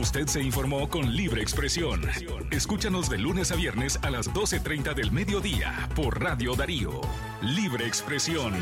Usted se informó con libre expresión. Escúchanos de lunes a viernes a las 12.30 del mediodía por Radio Darío. Libre expresión.